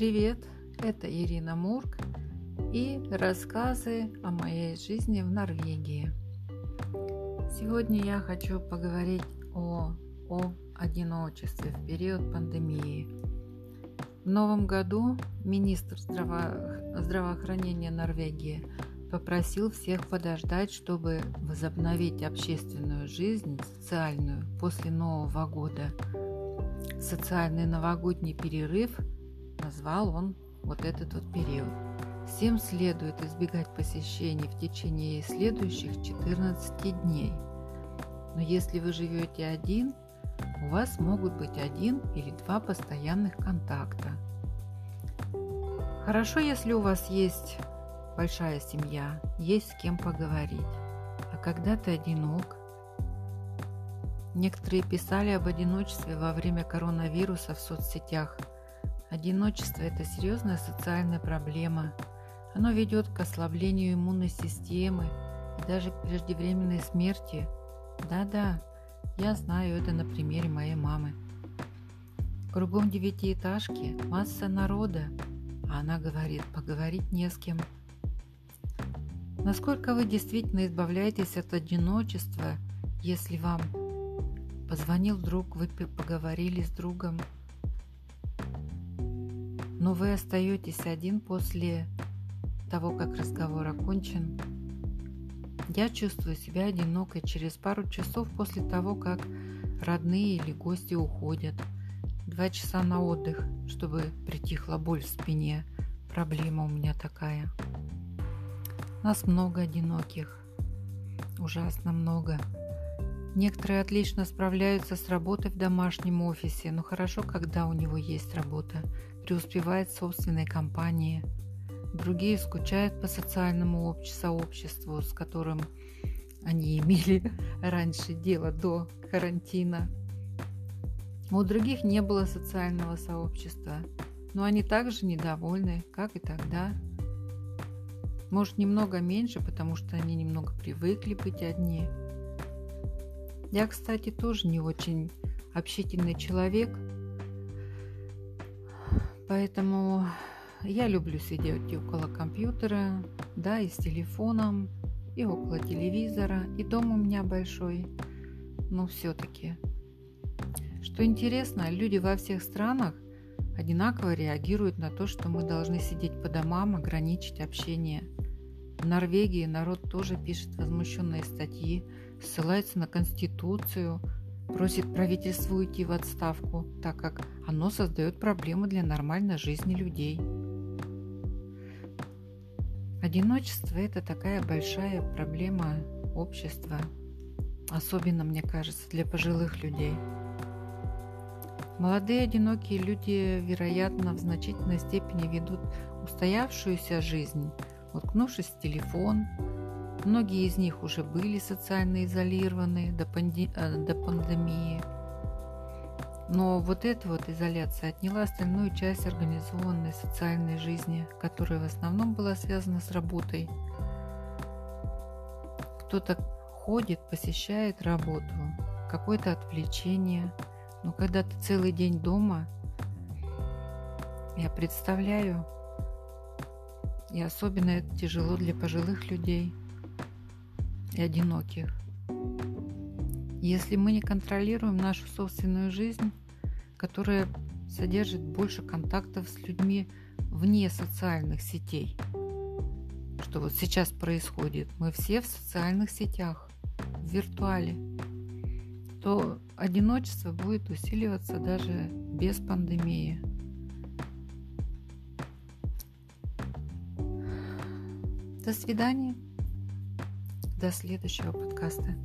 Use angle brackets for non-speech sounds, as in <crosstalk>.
Привет, это Ирина Мурк и рассказы о моей жизни в Норвегии. Сегодня я хочу поговорить о, о одиночестве в период пандемии. В новом году министр здраво- здравоохранения Норвегии попросил всех подождать, чтобы возобновить общественную жизнь, социальную, после Нового года. Социальный новогодний перерыв назвал он вот этот вот период. Всем следует избегать посещений в течение следующих 14 дней. Но если вы живете один, у вас могут быть один или два постоянных контакта. Хорошо, если у вас есть большая семья, есть с кем поговорить. А когда ты одинок, некоторые писали об одиночестве во время коронавируса в соцсетях. Одиночество – это серьезная социальная проблема. Оно ведет к ослаблению иммунной системы и даже к преждевременной смерти. Да-да, я знаю это на примере моей мамы. Кругом девятиэтажки масса народа, а она говорит, поговорить не с кем – Насколько вы действительно избавляетесь от одиночества, если вам позвонил друг, вы поговорили с другом, но вы остаетесь один после того, как разговор окончен? Я чувствую себя одинокой через пару часов после того, как родные или гости уходят. Два часа на отдых, чтобы притихла боль в спине. Проблема у меня такая. Нас много одиноких. Ужасно много. Некоторые отлично справляются с работой в домашнем офисе, но хорошо, когда у него есть работа, преуспевает в собственной компании. Другие скучают по социальному сообществу, с которым они <laughs> имели раньше дело до карантина. У других не было социального сообщества, но они также недовольны, как и тогда. Может, немного меньше, потому что они немного привыкли быть одни. Я, кстати, тоже не очень общительный человек, поэтому я люблю сидеть около компьютера, да, и с телефоном, и около телевизора, и дом у меня большой, но все-таки. Что интересно, люди во всех странах одинаково реагируют на то, что мы должны сидеть по домам, ограничить общение – в Норвегии народ тоже пишет возмущенные статьи, ссылается на Конституцию, просит правительство уйти в отставку, так как оно создает проблемы для нормальной жизни людей. Одиночество – это такая большая проблема общества, особенно, мне кажется, для пожилых людей. Молодые одинокие люди, вероятно, в значительной степени ведут устоявшуюся жизнь – уткнувшись в телефон. Многие из них уже были социально изолированы до, панди... Э, до пандемии. Но вот эта вот изоляция отняла остальную часть организованной социальной жизни, которая в основном была связана с работой. Кто-то ходит, посещает работу, какое-то отвлечение. Но когда ты целый день дома, я представляю, и особенно это тяжело для пожилых людей и одиноких. Если мы не контролируем нашу собственную жизнь, которая содержит больше контактов с людьми вне социальных сетей, что вот сейчас происходит, мы все в социальных сетях, в виртуале, то одиночество будет усиливаться даже без пандемии. До свидания. До следующего подкаста.